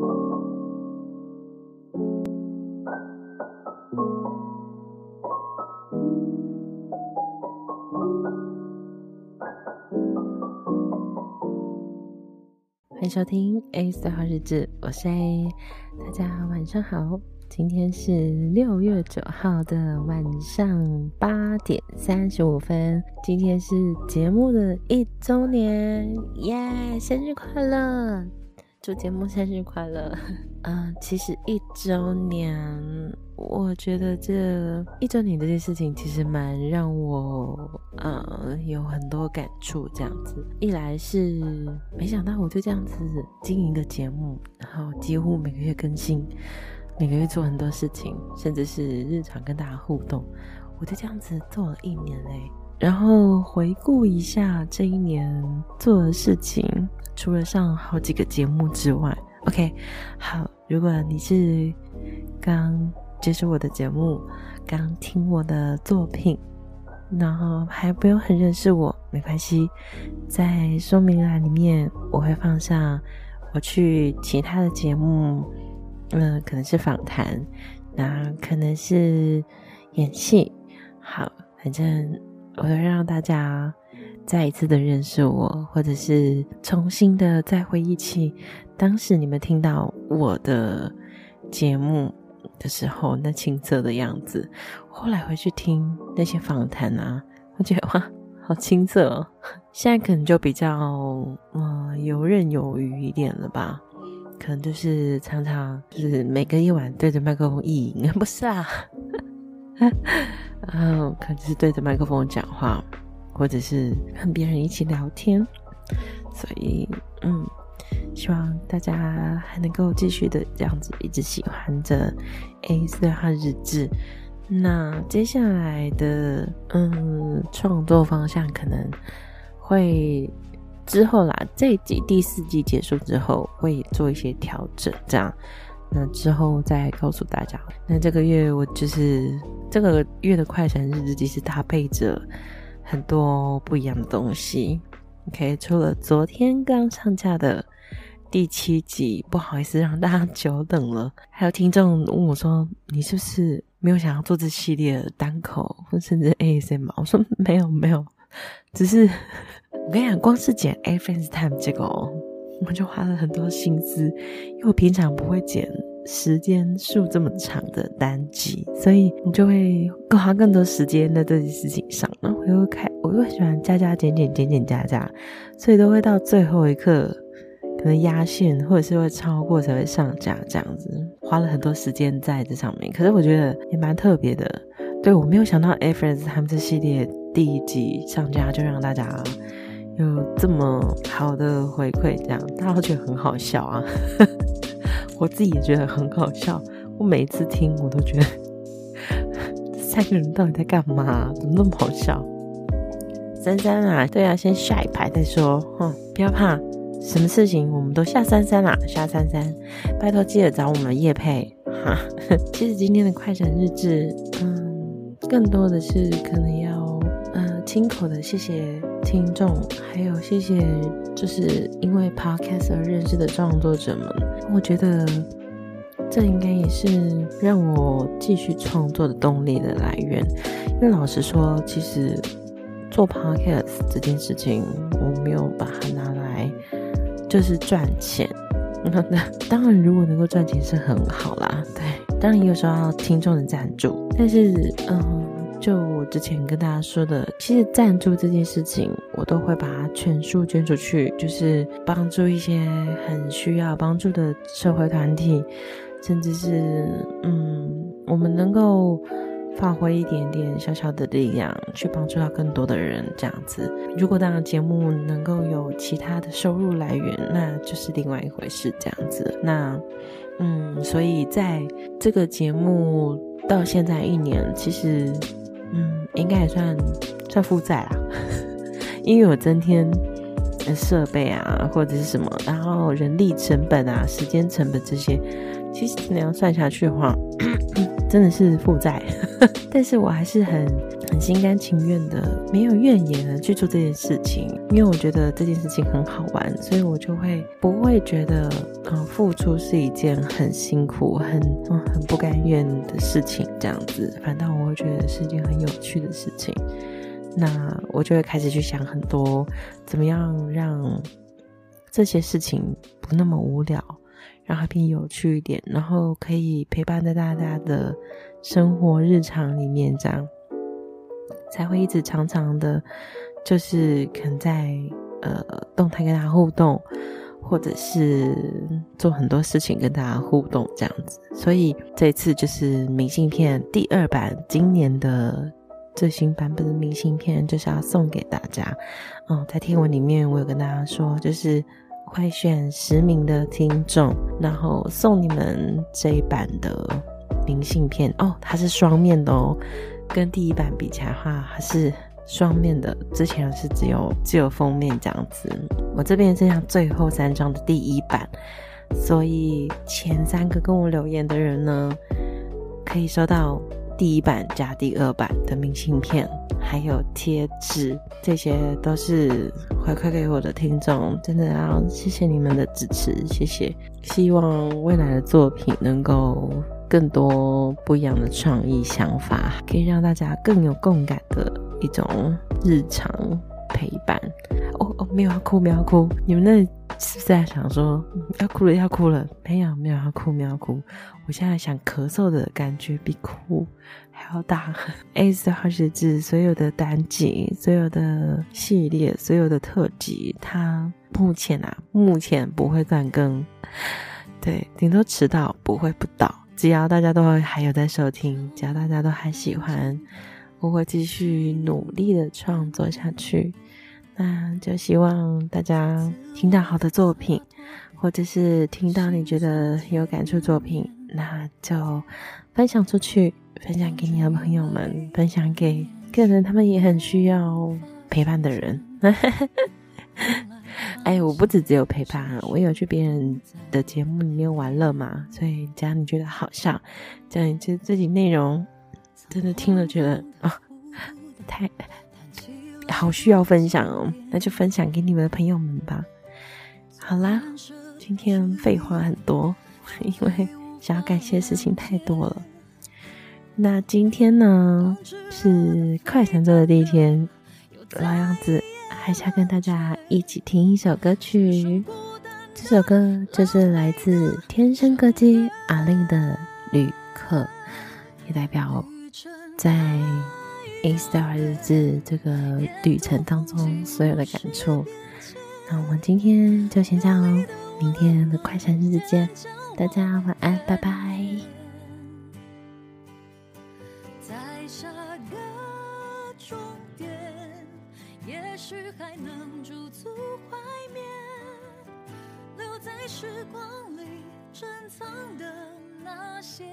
欢迎收听 A 四号日志，我是 A，大家晚上好。今天是六月九号的晚上八点三十五分，今天是节目的一周年，耶！生日快乐，祝节目生日快乐。嗯、其实一周年，我觉得这一周年这件事情其实蛮让我呃有很多感触。这样子，一来是没想到我就这样子经营一个节目，然后几乎每个月更新。每个月做很多事情，甚至是日常跟大家互动，我就这样子做了一年嘞。然后回顾一下这一年做的事情，除了上好几个节目之外，OK，好，如果你是刚接触我的节目，刚听我的作品，然后还不用很认识我，没关系，在说明栏里面我会放上我去其他的节目。嗯、可能是访谈，那可能是演戏。好，反正我会让大家再一次的认识我，或者是重新的再回忆起当时你们听到我的节目的时候那青涩的样子。后来回去听那些访谈啊，我觉得哇，好青涩哦。现在可能就比较嗯、游刃有余一点了吧。可能就是常常就是每个夜晚对着麦克风意淫，不是啊，然 后可能是对着麦克风讲话，或者是跟别人一起聊天，所以嗯，希望大家还能够继续的这样子一直喜欢着 A 四号日志。那接下来的嗯创作方向可能会。之后啦，这一季第四季结束之后会做一些调整，这样，那之后再告诉大家。那这个月我就是这个月的快闪日志，其实搭配着很多不一样的东西。OK，除了昨天刚上架的第七集，不好意思让大家久等了。还有听众问我说：“你是不是没有想要做这系列的单口，或甚至 ASMR？” 我说：“没有，没有，只是。”我跟你讲，光是剪 AFace Time 这个哦，我就花了很多心思，因为我平常不会剪时间数这么长的单集，所以你就会花更多时间在这件事情上。然后我又开，我又喜欢加加减减减减加加，所以都会到最后一刻可能压线，或者是会超过才会上架这样子，花了很多时间在这上面。可是我觉得也蛮特别的，对，我没有想到 AFace Time 这系列第一集上架就让大家。有这么好的回馈，这样大家都觉得很好笑啊！我自己也觉得很好笑。我每一次听，我都觉得 三个人到底在干嘛？怎么那么好笑？珊珊啊，对啊，先下一排再说。哼，不要怕，什么事情我们都下珊珊啦，下珊珊，拜托记得找我们业配哈。其实今天的快闪日志，嗯，更多的是可能要嗯亲口的谢谢。听众，还有谢谢，就是因为 Podcast 而认识的创作者们，我觉得这应该也是让我继续创作的动力的来源。因为老实说，其实做 Podcast 这件事情，我没有把它拿来就是赚钱。那当然，如果能够赚钱是很好啦，对。当然也有时候要听众的赞助，但是，嗯。就我之前跟大家说的，其实赞助这件事情，我都会把它全数捐出去，就是帮助一些很需要帮助的社会团体，甚至是嗯，我们能够发挥一点点小小的力量，去帮助到更多的人，这样子。如果当然节目能够有其他的收入来源，那就是另外一回事，这样子。那嗯，所以在这个节目到现在一年，其实。嗯，应该也算算负债啦，因为我增添设备啊，或者是什么，然后人力成本啊、时间成本这些，其实你要算下去的话，真的是负债，但是我还是很很心甘情愿的，没有怨言的去做这件事情，因为我觉得这件事情很好玩，所以我就会不会觉得嗯、呃、付出是一件很辛苦、很嗯很不甘愿的事情这样子，反倒我会觉得是一件很有趣的事情。那我就会开始去想很多，怎么样让这些事情不那么无聊。让它变有趣一点，然后可以陪伴在大家的生活日常里面，这样才会一直常常的，就是可能在呃动态跟大家互动，或者是做很多事情跟大家互动这样子。所以这次就是明信片第二版，今年的最新版本的明信片就是要送给大家。嗯，在贴文里面我有跟大家说，就是。会选十名的听众，然后送你们这一版的明信片哦，它是双面的哦，跟第一版比起来的话，还是双面的。之前是只有只有封面这样子，我这边剩下最后三张的第一版，所以前三个跟我留言的人呢，可以收到第一版加第二版的明信片。还有贴纸，这些都是回馈给我的听众，真的要谢谢你们的支持，谢谢。希望未来的作品能够更多不一样的创意想法，可以让大家更有共感的一种日常陪伴。哦哦，没有要哭，没有要哭，你们那是不是在想说要哭了，要哭了？没有，没有要哭，没有哭。我现在想咳嗽的感觉比哭。还要大 A 的二十字，所有的单集、所有的系列、所有的特辑，它目前啊，目前不会断更，对，顶多迟到，不会不到。只要大家都还有在收听，只要大家都还喜欢，我会继续努力的创作下去。那就希望大家听到好的作品，或者是听到你觉得有感触作品，那就分享出去。分享给你的朋友们，分享给个人，他们也很需要陪伴的人。哎，我不止只有陪伴，我有去别人的节目里面玩乐嘛，所以只要你觉得好笑，这样你觉得自己内容真的听了觉得啊、太好需要分享哦，那就分享给你们的朋友们吧。好啦，今天废话很多，因为想要感谢的事情太多了。那今天呢，是快闪周的第一天，老样子还是要跟大家一起听一首歌曲。这首歌就是来自天生歌姬阿令的《旅客》，也代表在 A Star 日志这个旅程当中所有的感触。那我们今天就先这样喽，明天的快闪日志见，大家晚安，拜拜。许还能驻足怀缅留在时光里珍藏的那些。